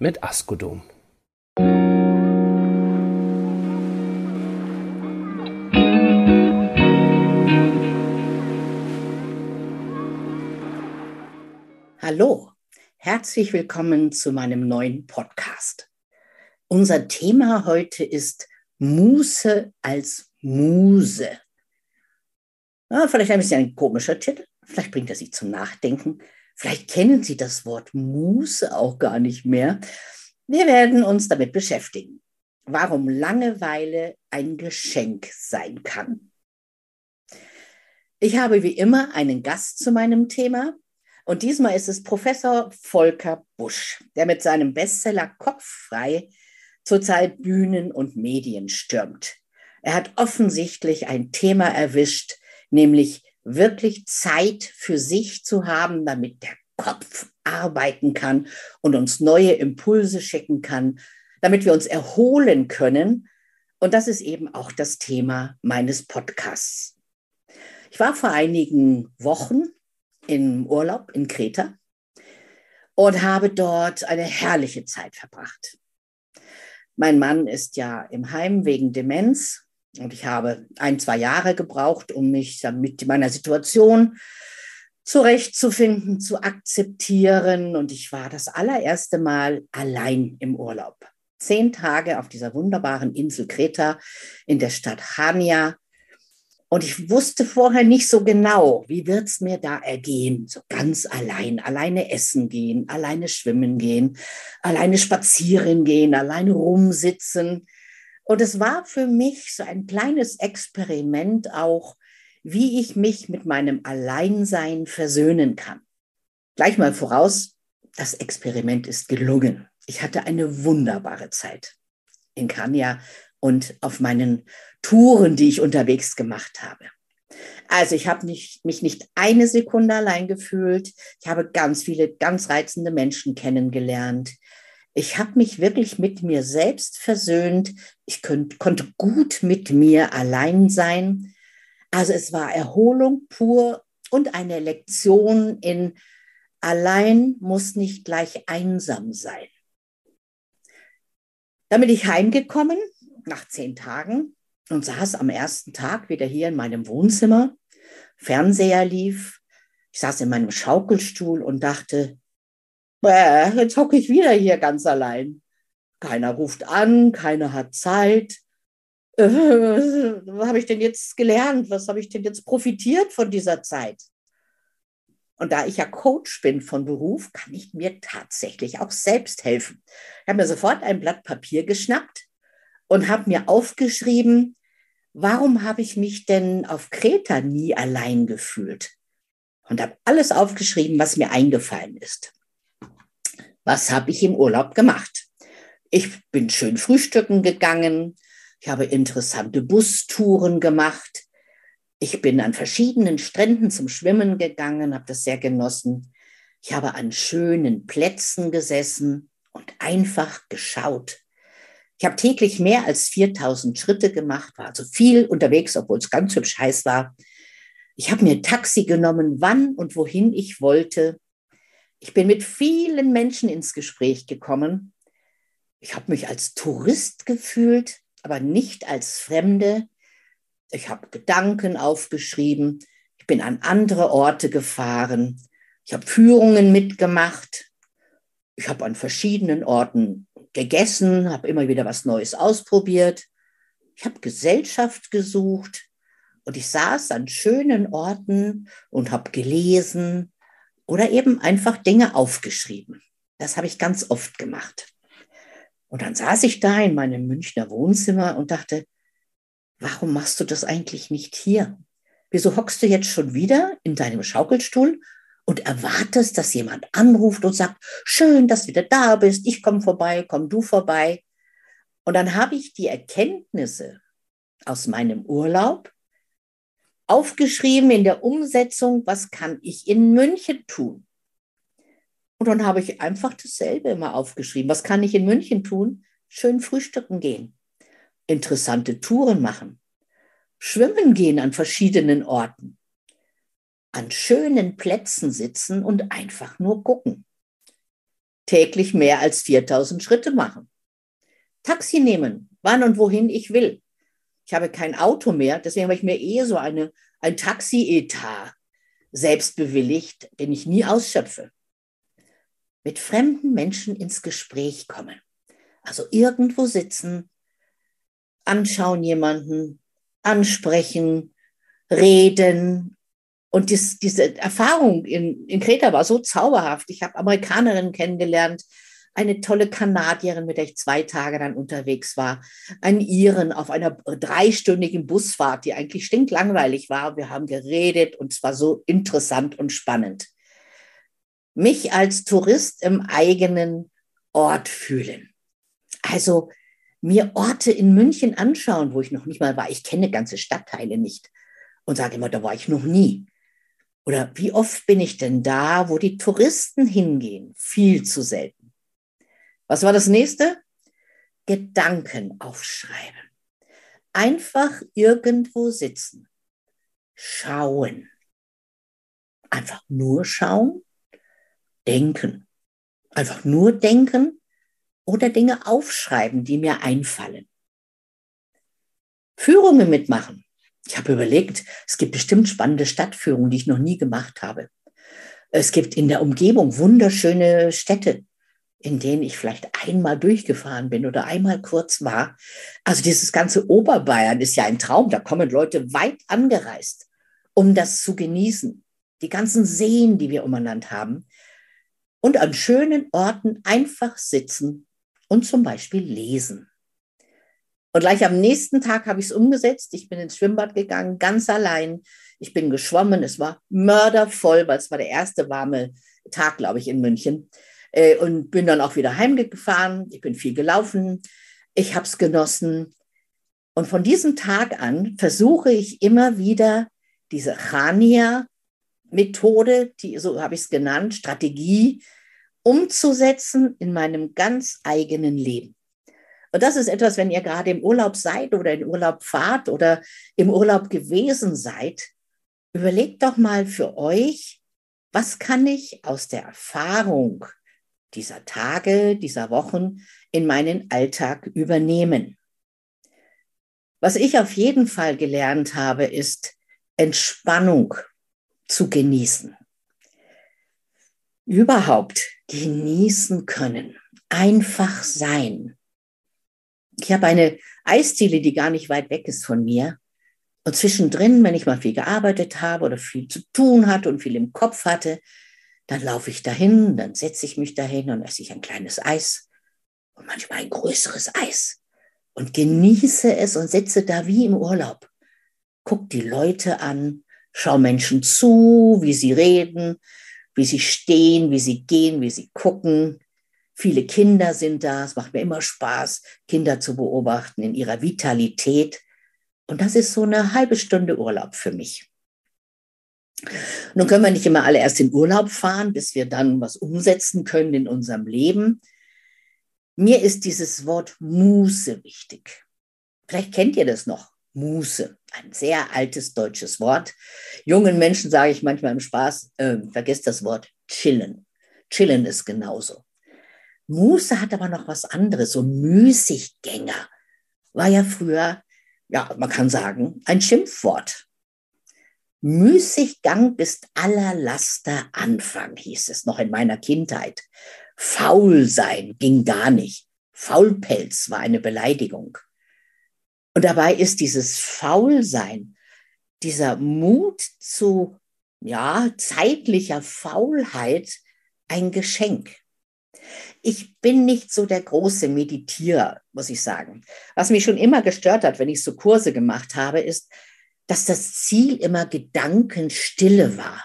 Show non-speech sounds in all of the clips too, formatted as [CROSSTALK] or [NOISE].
mit Askodom. Hallo, herzlich willkommen zu meinem neuen Podcast. Unser Thema heute ist Muße als Muse. Ja, vielleicht ein bisschen ein komischer Titel, vielleicht bringt er Sie zum Nachdenken, Vielleicht kennen Sie das Wort Muße auch gar nicht mehr. Wir werden uns damit beschäftigen, warum Langeweile ein Geschenk sein kann. Ich habe wie immer einen Gast zu meinem Thema und diesmal ist es Professor Volker Busch, der mit seinem Bestseller Kopf frei zurzeit Bühnen und Medien stürmt. Er hat offensichtlich ein Thema erwischt, nämlich wirklich Zeit für sich zu haben, damit der Kopf arbeiten kann und uns neue Impulse schicken kann, damit wir uns erholen können. Und das ist eben auch das Thema meines Podcasts. Ich war vor einigen Wochen im Urlaub in Kreta und habe dort eine herrliche Zeit verbracht. Mein Mann ist ja im Heim wegen Demenz und ich habe ein, zwei Jahre gebraucht, um mich mit meiner Situation zurechtzufinden, zu akzeptieren. Und ich war das allererste Mal allein im Urlaub. Zehn Tage auf dieser wunderbaren Insel Kreta in der Stadt Chania. Und ich wusste vorher nicht so genau, wie wird es mir da ergehen. So ganz allein, alleine essen gehen, alleine schwimmen gehen, alleine spazieren gehen, alleine rumsitzen. Und es war für mich so ein kleines Experiment auch, wie ich mich mit meinem Alleinsein versöhnen kann. Gleich mal voraus, das Experiment ist gelungen. Ich hatte eine wunderbare Zeit in Kania und auf meinen Touren, die ich unterwegs gemacht habe. Also ich habe mich nicht eine Sekunde allein gefühlt. Ich habe ganz viele ganz reizende Menschen kennengelernt. Ich habe mich wirklich mit mir selbst versöhnt. Ich könnt, konnte gut mit mir allein sein. Also es war Erholung pur und eine Lektion in allein muss nicht gleich einsam sein. Dann bin ich heimgekommen nach zehn Tagen und saß am ersten Tag wieder hier in meinem Wohnzimmer. Fernseher lief. Ich saß in meinem Schaukelstuhl und dachte, Bäh, jetzt hocke ich wieder hier ganz allein. Keiner ruft an, keiner hat Zeit. Äh, was habe ich denn jetzt gelernt? Was habe ich denn jetzt profitiert von dieser Zeit? Und da ich ja Coach bin von Beruf, kann ich mir tatsächlich auch selbst helfen. Ich habe mir sofort ein Blatt Papier geschnappt und habe mir aufgeschrieben, warum habe ich mich denn auf Kreta nie allein gefühlt? Und habe alles aufgeschrieben, was mir eingefallen ist. Was habe ich im Urlaub gemacht? Ich bin schön frühstücken gegangen. Ich habe interessante Bustouren gemacht. Ich bin an verschiedenen Stränden zum Schwimmen gegangen, habe das sehr genossen. Ich habe an schönen Plätzen gesessen und einfach geschaut. Ich habe täglich mehr als 4000 Schritte gemacht, war also viel unterwegs, obwohl es ganz hübsch heiß war. Ich habe mir Taxi genommen, wann und wohin ich wollte. Ich bin mit vielen Menschen ins Gespräch gekommen. Ich habe mich als Tourist gefühlt, aber nicht als Fremde. Ich habe Gedanken aufgeschrieben. Ich bin an andere Orte gefahren. Ich habe Führungen mitgemacht. Ich habe an verschiedenen Orten gegessen, habe immer wieder was Neues ausprobiert. Ich habe Gesellschaft gesucht und ich saß an schönen Orten und habe gelesen, oder eben einfach Dinge aufgeschrieben. Das habe ich ganz oft gemacht. Und dann saß ich da in meinem Münchner Wohnzimmer und dachte, warum machst du das eigentlich nicht hier? Wieso hockst du jetzt schon wieder in deinem Schaukelstuhl und erwartest, dass jemand anruft und sagt, schön, dass du wieder da bist, ich komme vorbei, komm du vorbei. Und dann habe ich die Erkenntnisse aus meinem Urlaub aufgeschrieben in der Umsetzung, was kann ich in München tun? Und dann habe ich einfach dasselbe immer aufgeschrieben. Was kann ich in München tun? Schön frühstücken gehen, interessante Touren machen, schwimmen gehen an verschiedenen Orten, an schönen Plätzen sitzen und einfach nur gucken. Täglich mehr als 4000 Schritte machen. Taxi nehmen, wann und wohin ich will. Ich habe kein Auto mehr, deswegen habe ich mir eher so eine, ein Taxi-Etat selbst bewilligt, den ich nie ausschöpfe mit fremden Menschen ins Gespräch kommen. Also irgendwo sitzen, anschauen jemanden, ansprechen, reden. Und dies, diese Erfahrung in, in Kreta war so zauberhaft. Ich habe Amerikanerinnen kennengelernt, eine tolle Kanadierin, mit der ich zwei Tage dann unterwegs war, einen Iren auf einer dreistündigen Busfahrt, die eigentlich stinklangweilig war. Wir haben geredet und es war so interessant und spannend mich als Tourist im eigenen Ort fühlen. Also mir Orte in München anschauen, wo ich noch nicht mal war. Ich kenne ganze Stadtteile nicht und sage immer, da war ich noch nie. Oder wie oft bin ich denn da, wo die Touristen hingehen? Viel zu selten. Was war das nächste? Gedanken aufschreiben. Einfach irgendwo sitzen. Schauen. Einfach nur schauen denken. Einfach nur denken oder Dinge aufschreiben, die mir einfallen. Führungen mitmachen. Ich habe überlegt, es gibt bestimmt spannende Stadtführungen, die ich noch nie gemacht habe. Es gibt in der Umgebung wunderschöne Städte, in denen ich vielleicht einmal durchgefahren bin oder einmal kurz war. Also dieses ganze Oberbayern ist ja ein Traum. Da kommen Leute weit angereist, um das zu genießen. Die ganzen Seen, die wir umeinander haben, und an schönen Orten einfach sitzen und zum Beispiel lesen. Und gleich am nächsten Tag habe ich es umgesetzt. Ich bin ins Schwimmbad gegangen, ganz allein. Ich bin geschwommen. Es war mördervoll, weil es war der erste warme Tag, glaube ich, in München. Äh, und bin dann auch wieder heimgefahren. Ich bin viel gelaufen. Ich habe es genossen. Und von diesem Tag an versuche ich immer wieder diese Chania, Methode, die, so habe ich es genannt, Strategie umzusetzen in meinem ganz eigenen Leben. Und das ist etwas, wenn ihr gerade im Urlaub seid oder in Urlaub fahrt oder im Urlaub gewesen seid, überlegt doch mal für euch, was kann ich aus der Erfahrung dieser Tage, dieser Wochen in meinen Alltag übernehmen. Was ich auf jeden Fall gelernt habe, ist Entspannung zu genießen. Überhaupt genießen können, einfach sein. Ich habe eine Eisdiele, die gar nicht weit weg ist von mir. Und zwischendrin, wenn ich mal viel gearbeitet habe oder viel zu tun hatte und viel im Kopf hatte, dann laufe ich dahin, dann setze ich mich dahin und esse ich ein kleines Eis und manchmal ein größeres Eis und genieße es und sitze da wie im Urlaub. Guck die Leute an, schau Menschen zu, wie sie reden, wie sie stehen, wie sie gehen, wie sie gucken. Viele Kinder sind da. Es macht mir immer Spaß, Kinder zu beobachten in ihrer Vitalität. Und das ist so eine halbe Stunde Urlaub für mich. Nun können wir nicht immer alle erst in Urlaub fahren, bis wir dann was umsetzen können in unserem Leben. Mir ist dieses Wort Muße wichtig. Vielleicht kennt ihr das noch. Muße, ein sehr altes deutsches Wort. Jungen Menschen sage ich manchmal im Spaß, äh, vergesst das Wort chillen. Chillen ist genauso. Muße hat aber noch was anderes, so Müßiggänger. War ja früher, ja, man kann sagen, ein Schimpfwort. Müßiggang bis aller Laster Anfang, hieß es noch in meiner Kindheit. Faul sein ging gar nicht. Faulpelz war eine Beleidigung. Und dabei ist dieses Faulsein, dieser Mut zu ja, zeitlicher Faulheit ein Geschenk. Ich bin nicht so der große Meditierer, muss ich sagen. Was mich schon immer gestört hat, wenn ich so Kurse gemacht habe, ist, dass das Ziel immer Gedankenstille war.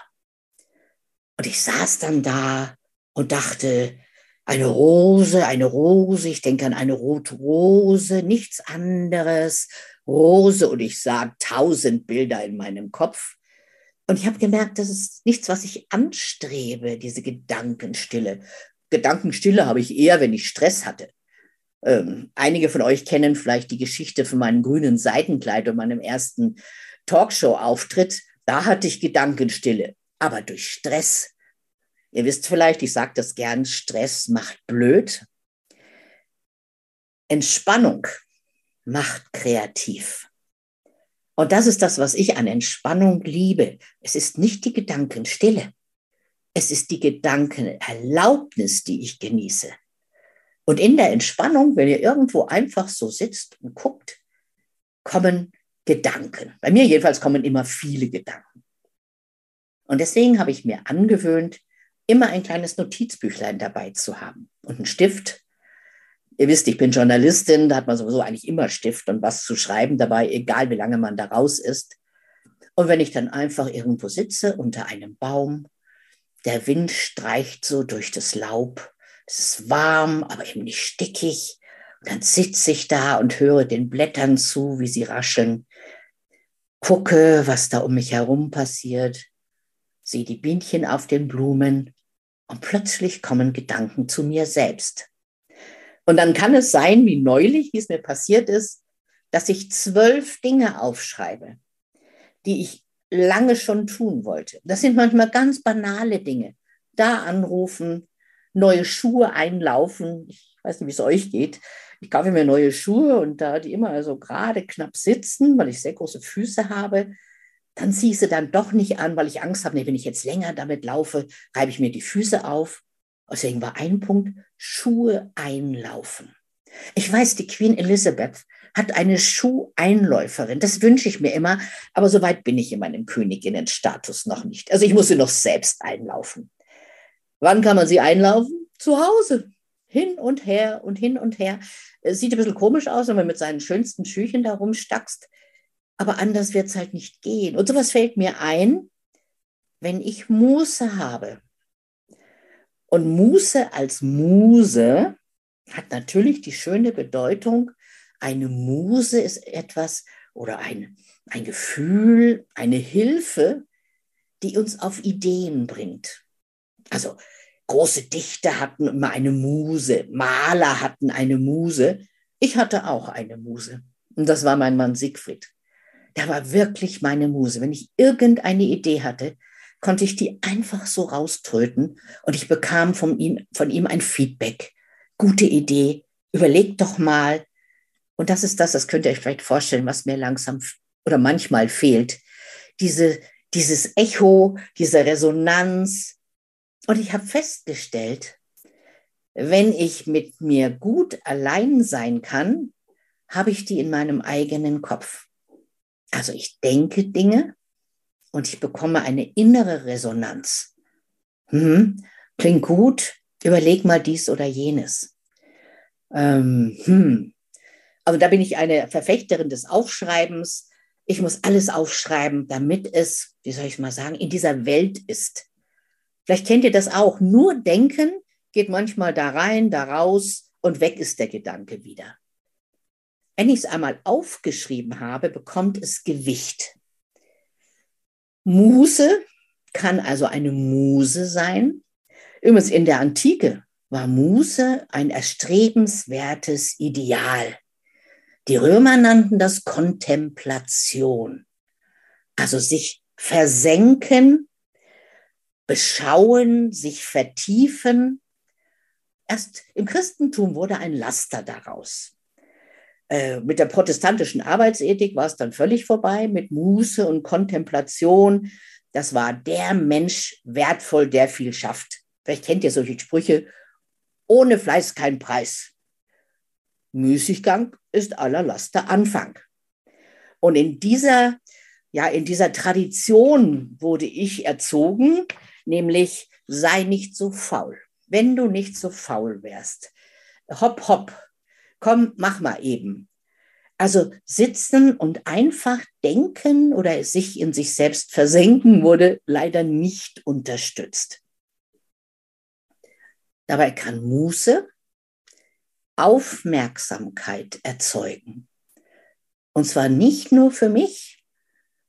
Und ich saß dann da und dachte, eine Rose, eine Rose, ich denke an eine rote Rose, nichts anderes, Rose und ich sah tausend Bilder in meinem Kopf. Und ich habe gemerkt, das ist nichts, was ich anstrebe, diese Gedankenstille. Gedankenstille habe ich eher, wenn ich Stress hatte. Ähm, einige von euch kennen vielleicht die Geschichte von meinem grünen Seitenkleid und meinem ersten Talkshow-Auftritt. Da hatte ich Gedankenstille, aber durch Stress. Ihr wisst vielleicht, ich sage das gern, Stress macht blöd. Entspannung macht kreativ. Und das ist das, was ich an Entspannung liebe. Es ist nicht die Gedankenstille. Es ist die Gedankenerlaubnis, die ich genieße. Und in der Entspannung, wenn ihr irgendwo einfach so sitzt und guckt, kommen Gedanken. Bei mir jedenfalls kommen immer viele Gedanken. Und deswegen habe ich mir angewöhnt, immer ein kleines Notizbüchlein dabei zu haben und einen Stift Ihr wisst, ich bin Journalistin, da hat man sowieso eigentlich immer Stift und was zu schreiben dabei, egal wie lange man da raus ist. Und wenn ich dann einfach irgendwo sitze unter einem Baum, der Wind streicht so durch das Laub, es ist warm, aber eben nicht stickig. Und dann sitze ich da und höre den Blättern zu, wie sie rascheln, gucke, was da um mich herum passiert, sehe die Bienchen auf den Blumen und plötzlich kommen Gedanken zu mir selbst. Und dann kann es sein, wie neulich, wie es mir passiert ist, dass ich zwölf Dinge aufschreibe, die ich lange schon tun wollte. Das sind manchmal ganz banale Dinge. Da anrufen, neue Schuhe einlaufen. Ich weiß nicht, wie es euch geht. Ich kaufe mir neue Schuhe und da die immer so gerade knapp sitzen, weil ich sehr große Füße habe, dann ziehe ich sie dann doch nicht an, weil ich Angst habe, nee, wenn ich jetzt länger damit laufe, reibe ich mir die Füße auf. Deswegen war ein Punkt, Schuhe einlaufen. Ich weiß, die Queen Elizabeth hat eine Schuheinläuferin. Das wünsche ich mir immer, aber so weit bin ich in meinem Königinnenstatus noch nicht. Also ich muss sie noch selbst einlaufen. Wann kann man sie einlaufen? Zu Hause. Hin und her und hin und her. Es sieht ein bisschen komisch aus, wenn man mit seinen schönsten Schüchen da rumstackst. Aber anders wird es halt nicht gehen. Und sowas fällt mir ein, wenn ich Muße habe, und Muße als Muse hat natürlich die schöne Bedeutung, eine Muse ist etwas oder ein, ein Gefühl, eine Hilfe, die uns auf Ideen bringt. Also große Dichter hatten immer eine Muse, Maler hatten eine Muse. Ich hatte auch eine Muse. Und das war mein Mann Siegfried. Der war wirklich meine Muse. Wenn ich irgendeine Idee hatte, konnte ich die einfach so rauströten und ich bekam von ihm, von ihm ein Feedback. Gute Idee, überlegt doch mal. Und das ist das, das könnt ihr euch vielleicht vorstellen, was mir langsam oder manchmal fehlt. Diese, dieses Echo, diese Resonanz. Und ich habe festgestellt, wenn ich mit mir gut allein sein kann, habe ich die in meinem eigenen Kopf. Also ich denke Dinge, und ich bekomme eine innere Resonanz. Hm, klingt gut, überleg mal dies oder jenes. Ähm, hm. Also da bin ich eine Verfechterin des Aufschreibens. Ich muss alles aufschreiben, damit es, wie soll ich mal sagen, in dieser Welt ist. Vielleicht kennt ihr das auch. Nur denken geht manchmal da rein, da raus und weg ist der Gedanke wieder. Wenn ich es einmal aufgeschrieben habe, bekommt es Gewicht. Muse kann also eine Muse sein. Übrigens in der Antike war Muse ein erstrebenswertes Ideal. Die Römer nannten das Kontemplation, also sich versenken, beschauen, sich vertiefen. Erst im Christentum wurde ein Laster daraus. Äh, mit der protestantischen Arbeitsethik war es dann völlig vorbei, mit Muße und Kontemplation. Das war der Mensch wertvoll, der viel schafft. Vielleicht kennt ihr solche Sprüche. Ohne Fleiß kein Preis. Müßiggang ist aller Laster Anfang. Und in dieser, ja, in dieser Tradition wurde ich erzogen, nämlich sei nicht so faul. Wenn du nicht so faul wärst, hopp, hopp, komm, mach mal eben. Also sitzen und einfach denken oder sich in sich selbst versenken wurde leider nicht unterstützt. Dabei kann Muße Aufmerksamkeit erzeugen. Und zwar nicht nur für mich,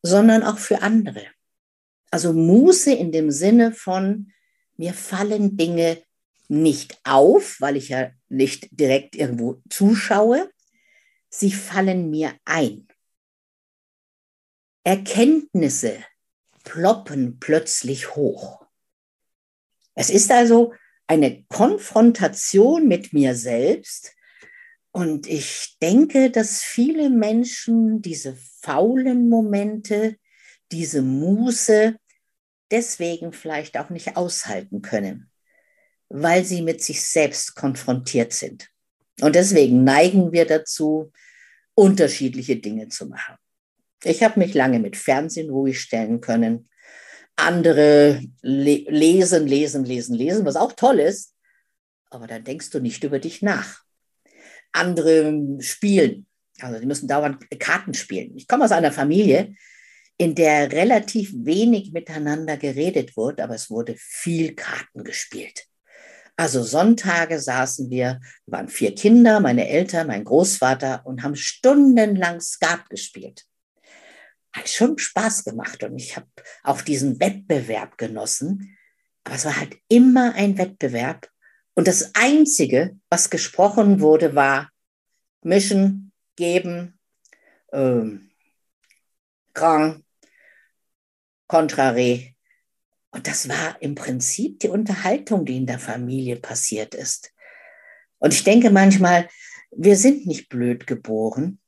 sondern auch für andere. Also Muße in dem Sinne von, mir fallen Dinge nicht auf, weil ich ja nicht direkt irgendwo zuschaue, sie fallen mir ein. Erkenntnisse ploppen plötzlich hoch. Es ist also eine Konfrontation mit mir selbst. Und ich denke, dass viele Menschen diese faulen Momente, diese Muße deswegen vielleicht auch nicht aushalten können, weil sie mit sich selbst konfrontiert sind. Und deswegen neigen wir dazu, unterschiedliche Dinge zu machen. Ich habe mich lange mit Fernsehen ruhig stellen können. Andere le lesen, lesen, lesen, lesen, was auch toll ist. Aber dann denkst du nicht über dich nach. Andere spielen. Also die müssen dauernd Karten spielen. Ich komme aus einer Familie, in der relativ wenig miteinander geredet wurde, aber es wurde viel Karten gespielt. Also Sonntage saßen wir, waren vier Kinder, meine Eltern, mein Großvater und haben stundenlang Skat gespielt. Hat schon Spaß gemacht und ich habe auch diesen Wettbewerb genossen. Aber es war halt immer ein Wettbewerb. Und das Einzige, was gesprochen wurde, war mischen, geben, ähm, grand, contraré. Und das war im Prinzip die Unterhaltung, die in der Familie passiert ist. Und ich denke manchmal, wir sind nicht blöd geboren.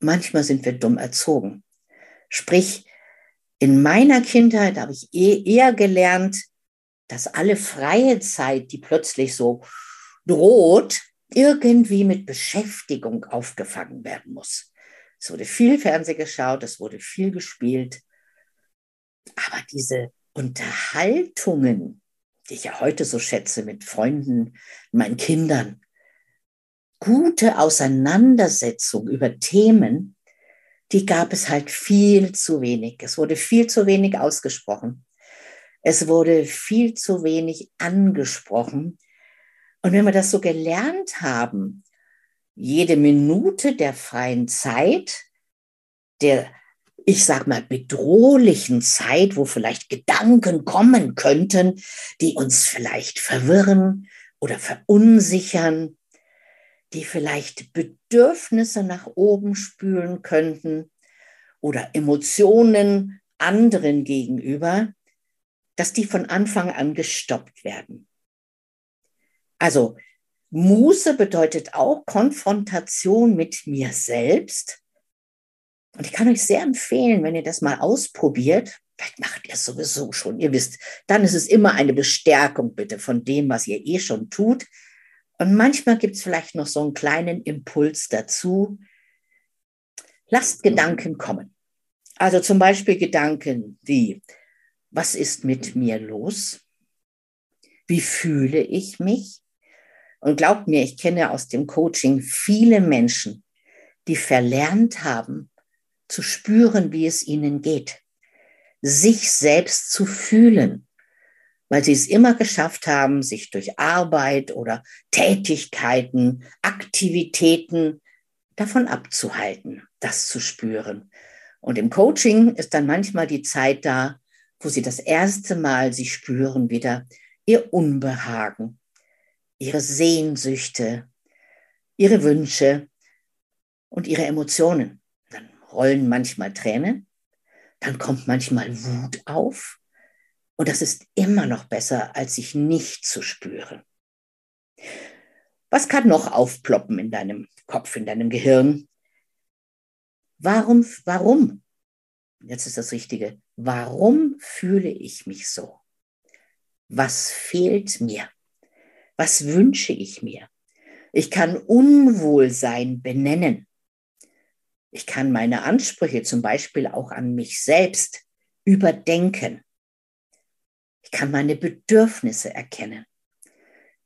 Manchmal sind wir dumm erzogen. Sprich, in meiner Kindheit habe ich eh, eher gelernt, dass alle freie Zeit, die plötzlich so droht, irgendwie mit Beschäftigung aufgefangen werden muss. Es wurde viel Fernseh geschaut, es wurde viel gespielt. Aber diese Unterhaltungen, die ich ja heute so schätze mit Freunden, meinen Kindern, gute Auseinandersetzung über Themen, die gab es halt viel zu wenig. Es wurde viel zu wenig ausgesprochen. Es wurde viel zu wenig angesprochen. Und wenn wir das so gelernt haben, jede Minute der freien Zeit, der ich sag mal, bedrohlichen Zeit, wo vielleicht Gedanken kommen könnten, die uns vielleicht verwirren oder verunsichern, die vielleicht Bedürfnisse nach oben spülen könnten oder Emotionen anderen gegenüber, dass die von Anfang an gestoppt werden. Also Muße bedeutet auch Konfrontation mit mir selbst und ich kann euch sehr empfehlen, wenn ihr das mal ausprobiert, vielleicht macht ihr es sowieso schon, ihr wisst, dann ist es immer eine Bestärkung bitte von dem, was ihr eh schon tut. Und manchmal gibt es vielleicht noch so einen kleinen Impuls dazu. Lasst Gedanken kommen. Also zum Beispiel Gedanken wie, was ist mit mir los? Wie fühle ich mich? Und glaubt mir, ich kenne aus dem Coaching viele Menschen, die verlernt haben, zu spüren, wie es ihnen geht, sich selbst zu fühlen, weil sie es immer geschafft haben, sich durch Arbeit oder Tätigkeiten, Aktivitäten davon abzuhalten, das zu spüren. Und im Coaching ist dann manchmal die Zeit da, wo sie das erste Mal sie spüren wieder ihr Unbehagen, ihre Sehnsüchte, ihre Wünsche und ihre Emotionen rollen manchmal Tränen, dann kommt manchmal Wut auf. Und das ist immer noch besser, als sich nicht zu spüren. Was kann noch aufploppen in deinem Kopf, in deinem Gehirn? Warum, warum? Jetzt ist das Richtige. Warum fühle ich mich so? Was fehlt mir? Was wünsche ich mir? Ich kann Unwohlsein benennen. Ich kann meine Ansprüche zum Beispiel auch an mich selbst überdenken. Ich kann meine Bedürfnisse erkennen.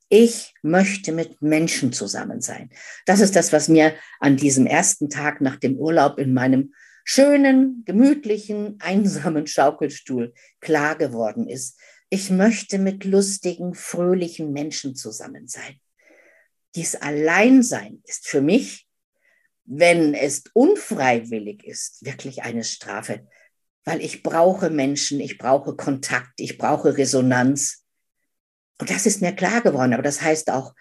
Ich möchte mit Menschen zusammen sein. Das ist das, was mir an diesem ersten Tag nach dem Urlaub in meinem schönen, gemütlichen, einsamen Schaukelstuhl klar geworden ist. Ich möchte mit lustigen, fröhlichen Menschen zusammen sein. Dies Alleinsein ist für mich, wenn es unfreiwillig ist, wirklich eine Strafe, weil ich brauche Menschen, ich brauche Kontakt, ich brauche Resonanz. Und das ist mir klar geworden, aber das heißt auch,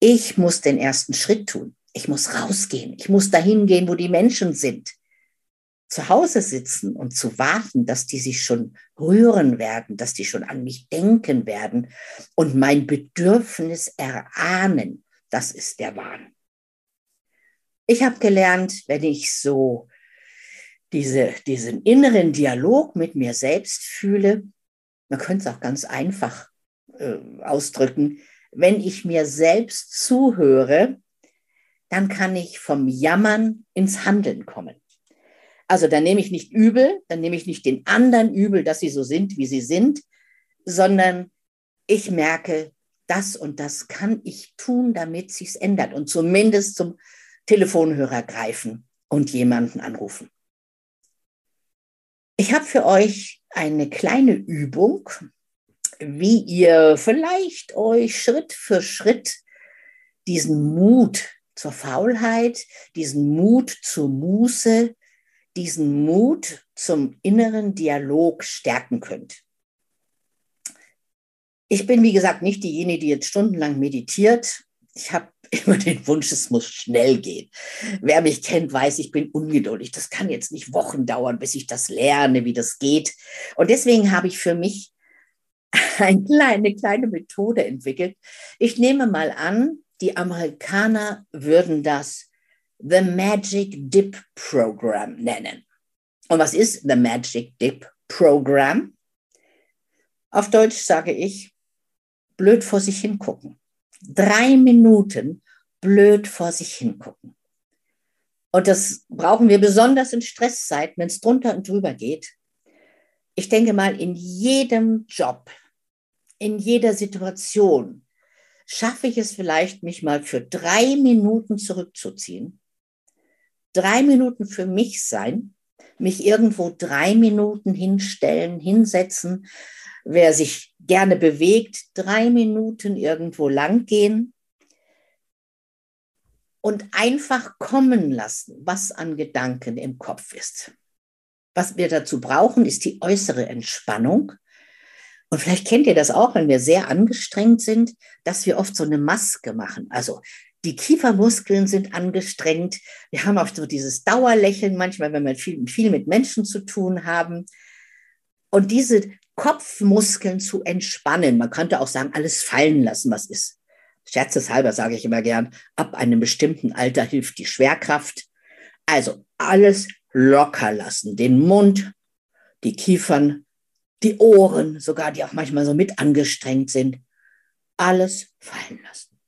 ich muss den ersten Schritt tun. Ich muss rausgehen. Ich muss dahin gehen, wo die Menschen sind. Zu Hause sitzen und zu warten, dass die sich schon rühren werden, dass die schon an mich denken werden und mein Bedürfnis erahnen, das ist der Wahn. Ich habe gelernt, wenn ich so diese, diesen inneren Dialog mit mir selbst fühle, man könnte es auch ganz einfach äh, ausdrücken, wenn ich mir selbst zuhöre, dann kann ich vom Jammern ins Handeln kommen. Also dann nehme ich nicht übel, dann nehme ich nicht den anderen übel, dass sie so sind, wie sie sind, sondern ich merke, das und das kann ich tun, damit sich's ändert und zumindest zum Telefonhörer greifen und jemanden anrufen. Ich habe für euch eine kleine Übung, wie ihr vielleicht euch Schritt für Schritt diesen Mut zur Faulheit, diesen Mut zur Muße, diesen Mut zum inneren Dialog stärken könnt. Ich bin, wie gesagt, nicht diejenige, die jetzt stundenlang meditiert. Ich habe immer den Wunsch, es muss schnell gehen. Wer mich kennt, weiß, ich bin ungeduldig. Das kann jetzt nicht Wochen dauern, bis ich das lerne, wie das geht. Und deswegen habe ich für mich [LAUGHS] eine kleine, kleine Methode entwickelt. Ich nehme mal an, die Amerikaner würden das The Magic Dip Program nennen. Und was ist The Magic Dip Program? Auf Deutsch sage ich, blöd vor sich hingucken. Drei Minuten blöd vor sich hingucken. Und das brauchen wir besonders in Stresszeiten, wenn es drunter und drüber geht. Ich denke mal, in jedem Job, in jeder Situation schaffe ich es vielleicht, mich mal für drei Minuten zurückzuziehen, drei Minuten für mich sein, mich irgendwo drei Minuten hinstellen, hinsetzen, wer sich gerne bewegt, drei Minuten irgendwo lang gehen und einfach kommen lassen, was an Gedanken im Kopf ist. Was wir dazu brauchen, ist die äußere Entspannung und vielleicht kennt ihr das auch, wenn wir sehr angestrengt sind, dass wir oft so eine Maske machen. Also die Kiefermuskeln sind angestrengt. Wir haben auch so dieses Dauerlächeln manchmal, wenn wir viel, viel mit Menschen zu tun haben. Und diese Kopfmuskeln zu entspannen. Man könnte auch sagen, alles fallen lassen, was ist. Scherzeshalber sage ich immer gern, ab einem bestimmten Alter hilft die Schwerkraft. Also alles locker lassen, den Mund, die Kiefern, die Ohren, sogar die auch manchmal so mit angestrengt sind, alles fallen lassen.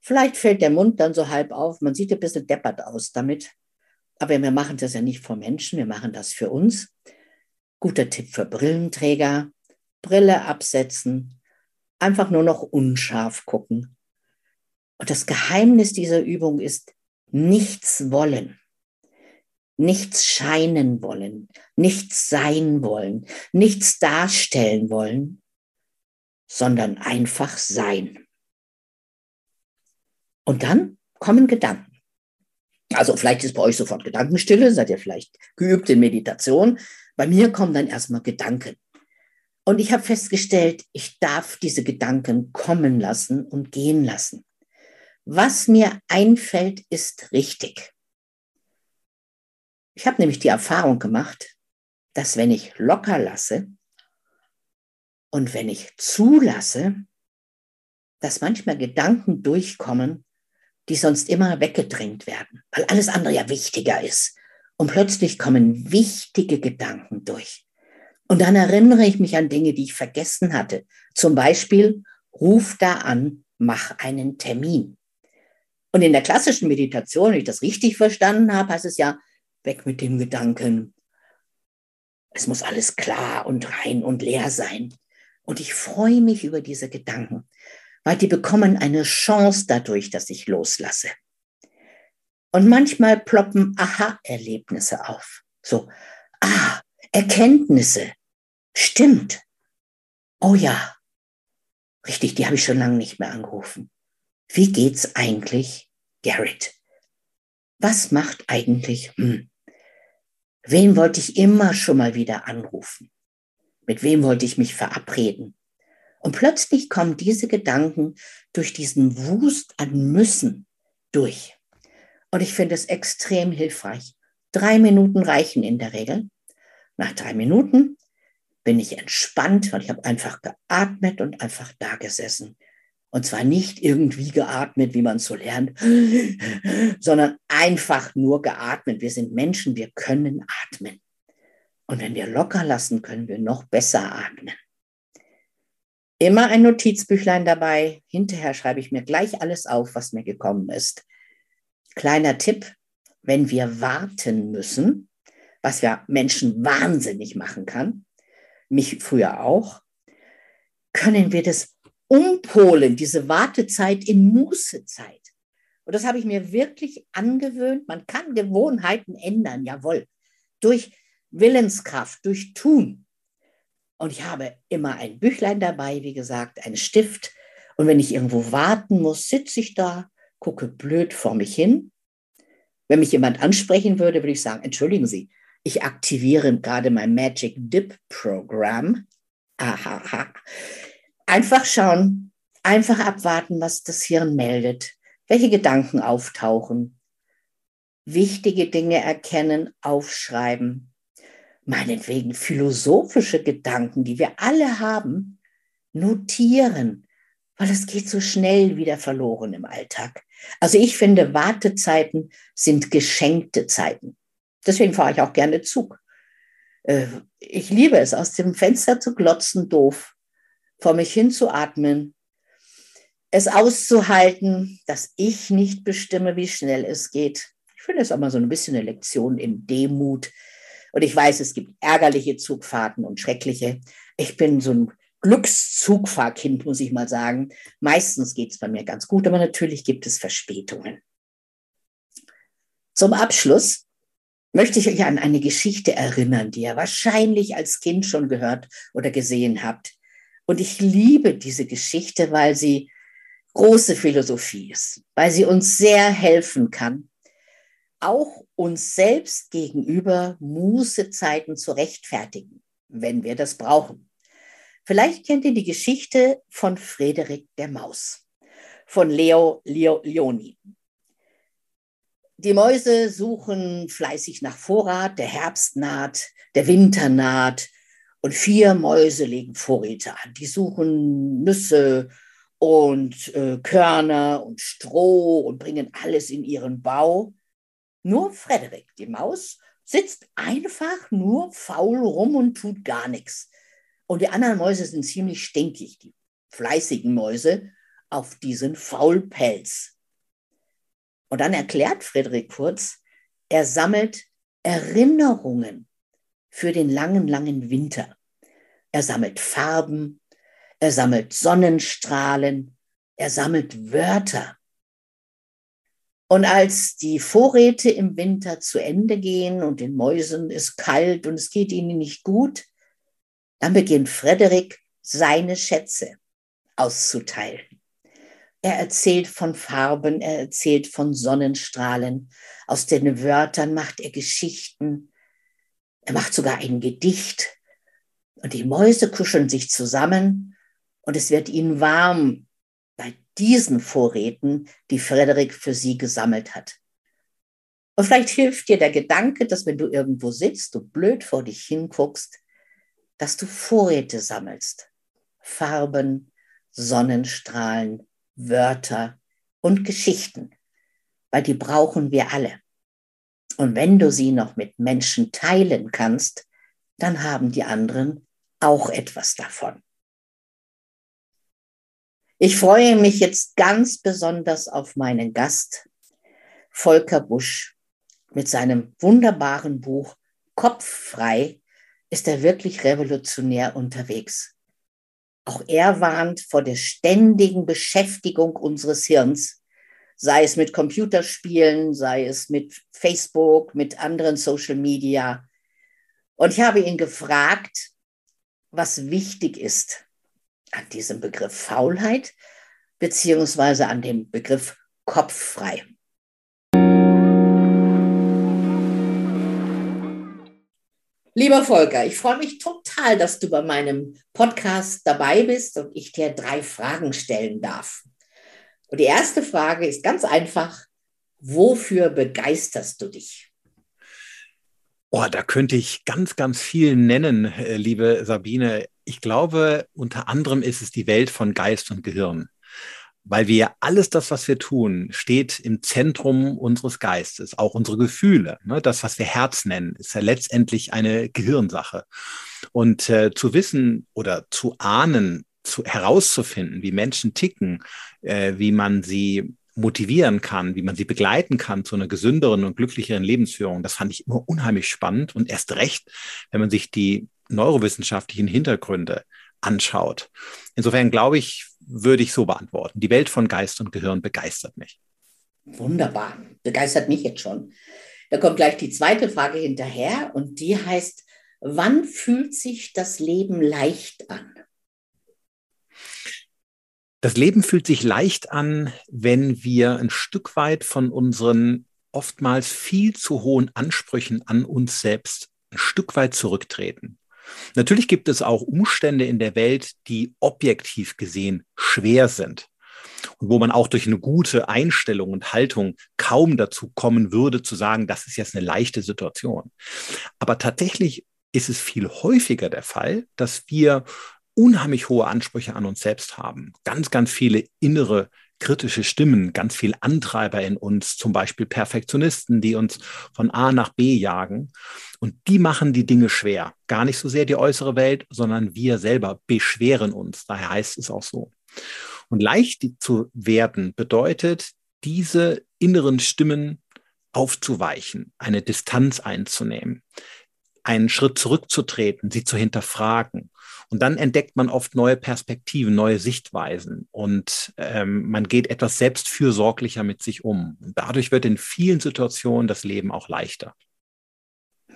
Vielleicht fällt der Mund dann so halb auf, man sieht ein bisschen deppert aus damit, aber wir machen das ja nicht vor Menschen, wir machen das für uns. Guter Tipp für Brillenträger, Brille absetzen, einfach nur noch unscharf gucken. Und das Geheimnis dieser Übung ist nichts wollen nichts scheinen wollen, nichts sein wollen, nichts darstellen wollen, sondern einfach sein. Und dann kommen Gedanken. Also vielleicht ist bei euch sofort Gedankenstille, seid ihr vielleicht geübt in Meditation. Bei mir kommen dann erstmal Gedanken. Und ich habe festgestellt, ich darf diese Gedanken kommen lassen und gehen lassen. Was mir einfällt, ist richtig. Ich habe nämlich die Erfahrung gemacht, dass wenn ich locker lasse und wenn ich zulasse, dass manchmal Gedanken durchkommen, die sonst immer weggedrängt werden, weil alles andere ja wichtiger ist. Und plötzlich kommen wichtige Gedanken durch. Und dann erinnere ich mich an Dinge, die ich vergessen hatte. Zum Beispiel, ruf da an, mach einen Termin. Und in der klassischen Meditation, wenn ich das richtig verstanden habe, heißt es ja, weg mit dem Gedanken, es muss alles klar und rein und leer sein. Und ich freue mich über diese Gedanken, weil die bekommen eine Chance dadurch, dass ich loslasse. Und manchmal ploppen Aha-Erlebnisse auf. So, ah, Erkenntnisse. Stimmt. oh ja, richtig, die habe ich schon lange nicht mehr angerufen. Wie geht's eigentlich, Garrett? Was macht eigentlich, hm, wen wollte ich immer schon mal wieder anrufen? Mit wem wollte ich mich verabreden? Und plötzlich kommen diese Gedanken durch diesen Wust an Müssen durch. Und ich finde es extrem hilfreich. Drei Minuten reichen in der Regel. Nach drei Minuten bin ich entspannt, weil ich habe einfach geatmet und einfach da gesessen. Und zwar nicht irgendwie geatmet, wie man so lernt, [LAUGHS] sondern einfach nur geatmet. Wir sind Menschen, wir können atmen. Und wenn wir locker lassen, können wir noch besser atmen. Immer ein Notizbüchlein dabei. Hinterher schreibe ich mir gleich alles auf, was mir gekommen ist. Kleiner Tipp, wenn wir warten müssen, was ja Menschen wahnsinnig machen kann, mich früher auch, können wir das umpolen, diese Wartezeit in Mußezeit. Und das habe ich mir wirklich angewöhnt. Man kann Gewohnheiten ändern, jawohl, durch Willenskraft, durch Tun. Und ich habe immer ein Büchlein dabei, wie gesagt, einen Stift. Und wenn ich irgendwo warten muss, sitze ich da, gucke blöd vor mich hin. Wenn mich jemand ansprechen würde, würde ich sagen, entschuldigen Sie, ich aktiviere gerade mein Magic Dip Programm. Aha. Einfach schauen, einfach abwarten, was das Hirn meldet, welche Gedanken auftauchen, wichtige Dinge erkennen, aufschreiben, meinetwegen philosophische Gedanken, die wir alle haben, notieren, weil es geht so schnell wieder verloren im Alltag. Also ich finde, Wartezeiten sind geschenkte Zeiten. Deswegen fahre ich auch gerne Zug. Äh, ich liebe es, aus dem Fenster zu glotzen, doof, vor mich hinzuatmen, es auszuhalten, dass ich nicht bestimme, wie schnell es geht. Ich finde es auch mal so ein bisschen eine Lektion in Demut. Und ich weiß, es gibt ärgerliche Zugfahrten und schreckliche. Ich bin so ein Glückszugfahrkind, muss ich mal sagen. Meistens geht es bei mir ganz gut, aber natürlich gibt es Verspätungen. Zum Abschluss möchte ich euch an eine Geschichte erinnern, die ihr wahrscheinlich als Kind schon gehört oder gesehen habt. Und ich liebe diese Geschichte, weil sie große Philosophie ist, weil sie uns sehr helfen kann, auch uns selbst gegenüber Mußezeiten zu rechtfertigen, wenn wir das brauchen. Vielleicht kennt ihr die Geschichte von Frederik der Maus, von Leo, Leo Leoni. Die Mäuse suchen fleißig nach Vorrat, der Herbst naht, der Winter naht und vier Mäuse legen Vorräte an. Die suchen Nüsse und äh, Körner und Stroh und bringen alles in ihren Bau. Nur Frederik, die Maus, sitzt einfach nur faul rum und tut gar nichts. Und die anderen Mäuse sind ziemlich stinkig, die fleißigen Mäuse, auf diesen Faulpelz. Und dann erklärt Friedrich Kurz, er sammelt Erinnerungen für den langen, langen Winter. Er sammelt Farben, er sammelt Sonnenstrahlen, er sammelt Wörter. Und als die Vorräte im Winter zu Ende gehen und den Mäusen ist kalt und es geht ihnen nicht gut, dann beginnt Frederik seine Schätze auszuteilen. Er erzählt von Farben, er erzählt von Sonnenstrahlen. Aus den Wörtern macht er Geschichten. Er macht sogar ein Gedicht. Und die Mäuse kuscheln sich zusammen und es wird ihnen warm bei diesen Vorräten, die Frederik für sie gesammelt hat. Und vielleicht hilft dir der Gedanke, dass wenn du irgendwo sitzt, du blöd vor dich hinguckst, dass du Vorräte sammelst. Farben, Sonnenstrahlen, Wörter und Geschichten, weil die brauchen wir alle. Und wenn du sie noch mit Menschen teilen kannst, dann haben die anderen auch etwas davon. Ich freue mich jetzt ganz besonders auf meinen Gast, Volker Busch, mit seinem wunderbaren Buch Kopffrei ist er wirklich revolutionär unterwegs. Auch er warnt vor der ständigen Beschäftigung unseres Hirns, sei es mit Computerspielen, sei es mit Facebook, mit anderen Social Media. Und ich habe ihn gefragt, was wichtig ist an diesem Begriff Faulheit beziehungsweise an dem Begriff kopffrei. Lieber Volker, ich freue mich total, dass du bei meinem Podcast dabei bist und ich dir drei Fragen stellen darf. Und die erste Frage ist ganz einfach, wofür begeisterst du dich? Oh, da könnte ich ganz, ganz viel nennen, äh, liebe Sabine. Ich glaube, unter anderem ist es die Welt von Geist und Gehirn weil wir alles das, was wir tun, steht im Zentrum unseres Geistes, auch unsere Gefühle. Ne? Das, was wir Herz nennen, ist ja letztendlich eine Gehirnsache. Und äh, zu wissen oder zu ahnen, zu, herauszufinden, wie Menschen ticken, äh, wie man sie motivieren kann, wie man sie begleiten kann zu einer gesünderen und glücklicheren Lebensführung, das fand ich immer unheimlich spannend und erst recht, wenn man sich die neurowissenschaftlichen Hintergründe anschaut. Insofern glaube ich, würde ich so beantworten. Die Welt von Geist und Gehirn begeistert mich. Wunderbar, begeistert mich jetzt schon. Da kommt gleich die zweite Frage hinterher und die heißt, wann fühlt sich das Leben leicht an? Das Leben fühlt sich leicht an, wenn wir ein Stück weit von unseren oftmals viel zu hohen Ansprüchen an uns selbst ein Stück weit zurücktreten. Natürlich gibt es auch Umstände in der Welt, die objektiv gesehen schwer sind und wo man auch durch eine gute Einstellung und Haltung kaum dazu kommen würde zu sagen, das ist jetzt eine leichte Situation. Aber tatsächlich ist es viel häufiger der Fall, dass wir unheimlich hohe Ansprüche an uns selbst haben, ganz, ganz viele innere kritische Stimmen, ganz viel Antreiber in uns, zum Beispiel Perfektionisten, die uns von A nach B jagen. Und die machen die Dinge schwer. Gar nicht so sehr die äußere Welt, sondern wir selber beschweren uns. Daher heißt es auch so. Und leicht zu werden bedeutet, diese inneren Stimmen aufzuweichen, eine Distanz einzunehmen, einen Schritt zurückzutreten, sie zu hinterfragen und dann entdeckt man oft neue Perspektiven, neue Sichtweisen und ähm, man geht etwas selbstfürsorglicher mit sich um. Und dadurch wird in vielen Situationen das Leben auch leichter.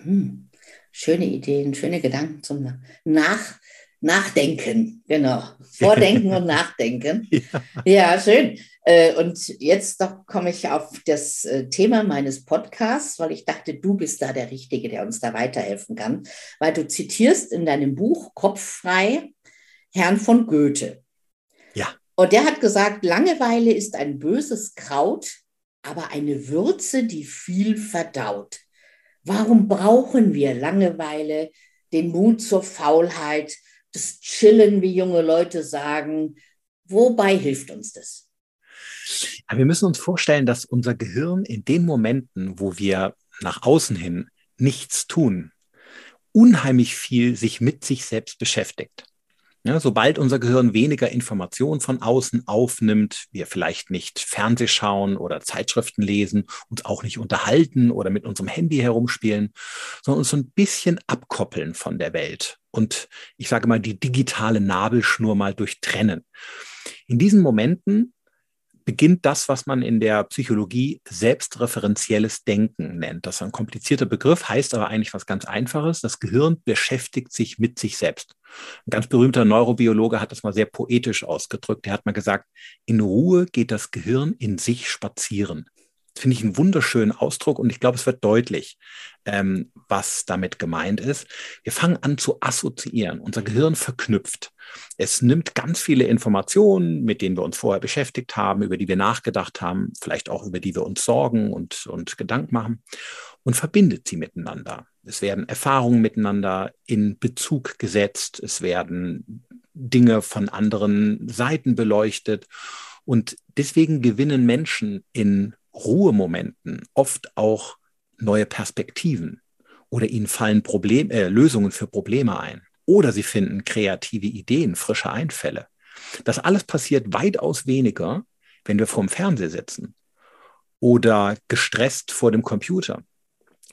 Hm. Schöne Ideen, schöne Gedanken zum Nach Nachdenken, genau. [LAUGHS] Vordenken und Nachdenken. Ja, ja schön. Äh, und jetzt doch komme ich auf das äh, Thema meines Podcasts, weil ich dachte, du bist da der Richtige, der uns da weiterhelfen kann, weil du zitierst in deinem Buch Kopffrei Herrn von Goethe. Ja. Und der hat gesagt, Langeweile ist ein böses Kraut, aber eine Würze, die viel verdaut. Warum brauchen wir Langeweile, den Mut zur Faulheit, das Chillen, wie junge Leute sagen. Wobei hilft uns das? wir müssen uns vorstellen, dass unser Gehirn in den Momenten, wo wir nach außen hin nichts tun, unheimlich viel sich mit sich selbst beschäftigt. Ja, sobald unser Gehirn weniger Informationen von außen aufnimmt, wir vielleicht nicht Fernseh schauen oder Zeitschriften lesen, uns auch nicht unterhalten oder mit unserem Handy herumspielen, sondern uns so ein bisschen abkoppeln von der Welt und ich sage mal die digitale Nabelschnur mal durchtrennen. In diesen Momenten beginnt das, was man in der Psychologie selbstreferenzielles Denken nennt. Das ist ein komplizierter Begriff, heißt aber eigentlich was ganz Einfaches. Das Gehirn beschäftigt sich mit sich selbst. Ein ganz berühmter Neurobiologe hat das mal sehr poetisch ausgedrückt. Er hat mal gesagt, in Ruhe geht das Gehirn in sich spazieren. Finde ich einen wunderschönen Ausdruck und ich glaube, es wird deutlich, ähm, was damit gemeint ist. Wir fangen an zu assoziieren. Unser Gehirn verknüpft. Es nimmt ganz viele Informationen, mit denen wir uns vorher beschäftigt haben, über die wir nachgedacht haben, vielleicht auch über die wir uns sorgen und, und Gedanken machen und verbindet sie miteinander. Es werden Erfahrungen miteinander in Bezug gesetzt. Es werden Dinge von anderen Seiten beleuchtet. Und deswegen gewinnen Menschen in Ruhemomenten oft auch neue Perspektiven oder ihnen fallen Problem, äh, Lösungen für Probleme ein oder sie finden kreative Ideen, frische Einfälle. Das alles passiert weitaus weniger, wenn wir vorm Fernseher sitzen oder gestresst vor dem Computer,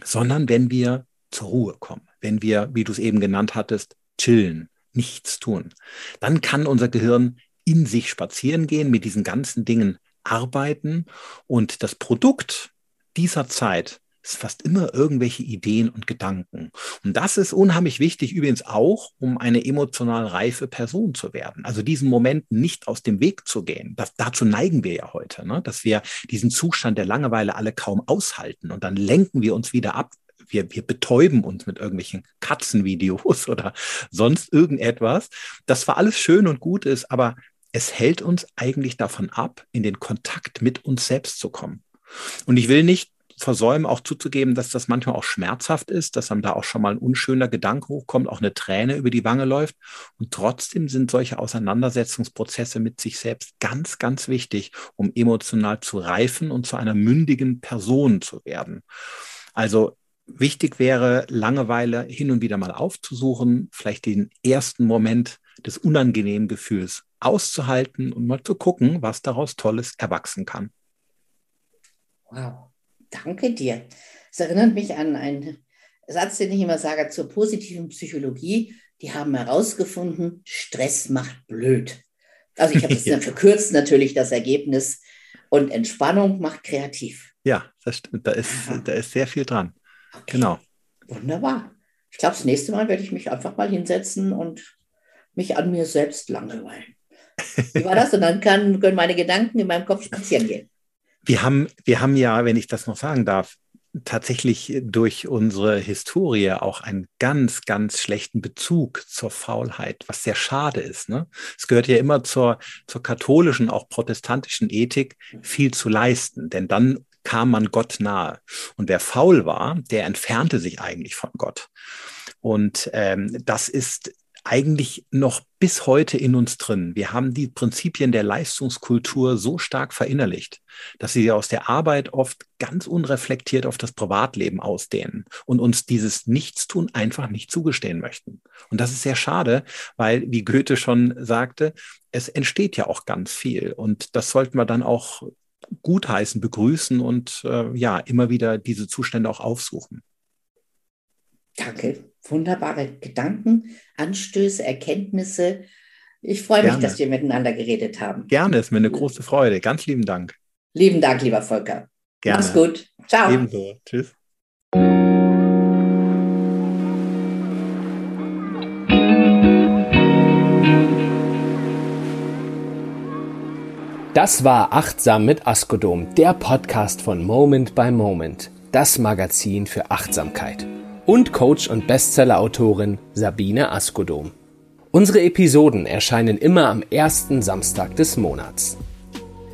sondern wenn wir zur Ruhe kommen, wenn wir, wie du es eben genannt hattest, chillen, nichts tun. Dann kann unser Gehirn in sich spazieren gehen, mit diesen ganzen Dingen arbeiten und das Produkt dieser Zeit ist fast immer irgendwelche Ideen und Gedanken. Und das ist unheimlich wichtig, übrigens auch, um eine emotional reife Person zu werden. Also diesen Moment nicht aus dem Weg zu gehen. Das, dazu neigen wir ja heute, ne? dass wir diesen Zustand der Langeweile alle kaum aushalten. Und dann lenken wir uns wieder ab. Wir, wir betäuben uns mit irgendwelchen Katzenvideos [LAUGHS] oder sonst irgendetwas. Das war alles schön und gut ist, aber es hält uns eigentlich davon ab, in den Kontakt mit uns selbst zu kommen. Und ich will nicht versäumen, auch zuzugeben, dass das manchmal auch schmerzhaft ist, dass einem da auch schon mal ein unschöner Gedanke hochkommt, auch eine Träne über die Wange läuft. Und trotzdem sind solche Auseinandersetzungsprozesse mit sich selbst ganz, ganz wichtig, um emotional zu reifen und zu einer mündigen Person zu werden. Also wichtig wäre, Langeweile hin und wieder mal aufzusuchen, vielleicht den ersten Moment des unangenehmen Gefühls auszuhalten und mal zu gucken, was daraus Tolles erwachsen kann. Wow. Danke dir. Es erinnert mich an einen Satz, den ich immer sage zur positiven Psychologie. Die haben herausgefunden, Stress macht blöd. Also ich habe das [LAUGHS] ja. verkürzt natürlich das Ergebnis und Entspannung macht kreativ. Ja, das stimmt. Da ist, da ist sehr viel dran. Okay. Genau. Wunderbar. Ich glaube, das nächste Mal werde ich mich einfach mal hinsetzen und mich an mir selbst langweilen. Wie war das? Und dann kann, können meine Gedanken in meinem Kopf spazieren gehen. Wir haben, wir haben ja, wenn ich das noch sagen darf, tatsächlich durch unsere Historie auch einen ganz, ganz schlechten Bezug zur Faulheit, was sehr schade ist. Ne? Es gehört ja immer zur, zur katholischen, auch protestantischen Ethik, viel zu leisten, denn dann kam man Gott nahe. Und wer faul war, der entfernte sich eigentlich von Gott. Und ähm, das ist eigentlich noch bis heute in uns drin. Wir haben die Prinzipien der Leistungskultur so stark verinnerlicht, dass sie aus der Arbeit oft ganz unreflektiert auf das Privatleben ausdehnen und uns dieses Nichtstun einfach nicht zugestehen möchten. Und das ist sehr schade, weil, wie Goethe schon sagte, es entsteht ja auch ganz viel. Und das sollten wir dann auch gutheißen, begrüßen und äh, ja, immer wieder diese Zustände auch aufsuchen. Danke wunderbare Gedanken, Anstöße, Erkenntnisse. Ich freue mich, dass wir miteinander geredet haben. Gerne, ist mir eine große Freude. Ganz lieben Dank. Lieben Dank, lieber Volker. Gerne. Mach's gut. Ciao. Ebenso. Tschüss. Das war Achtsam mit Askodom, der Podcast von Moment by Moment, das Magazin für Achtsamkeit und Coach und Bestseller-Autorin Sabine Askodom. Unsere Episoden erscheinen immer am ersten Samstag des Monats.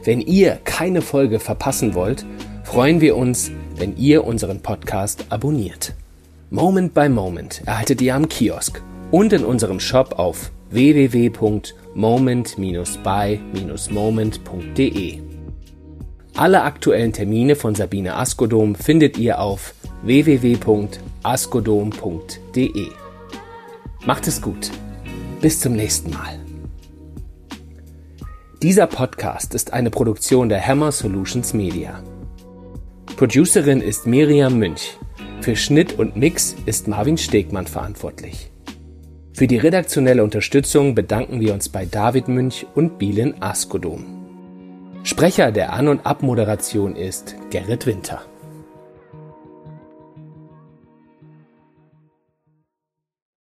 Wenn ihr keine Folge verpassen wollt, freuen wir uns, wenn ihr unseren Podcast abonniert. Moment by Moment erhaltet ihr am Kiosk und in unserem Shop auf www.moment-by-moment.de. Alle aktuellen Termine von Sabine Askodom findet ihr auf www.askodom.de. Macht es gut. Bis zum nächsten Mal. Dieser Podcast ist eine Produktion der Hammer Solutions Media. Producerin ist Miriam Münch. Für Schnitt und Mix ist Marvin Stegmann verantwortlich. Für die redaktionelle Unterstützung bedanken wir uns bei David Münch und Bielen Askodom. Sprecher der An- und Abmoderation ist Gerrit Winter.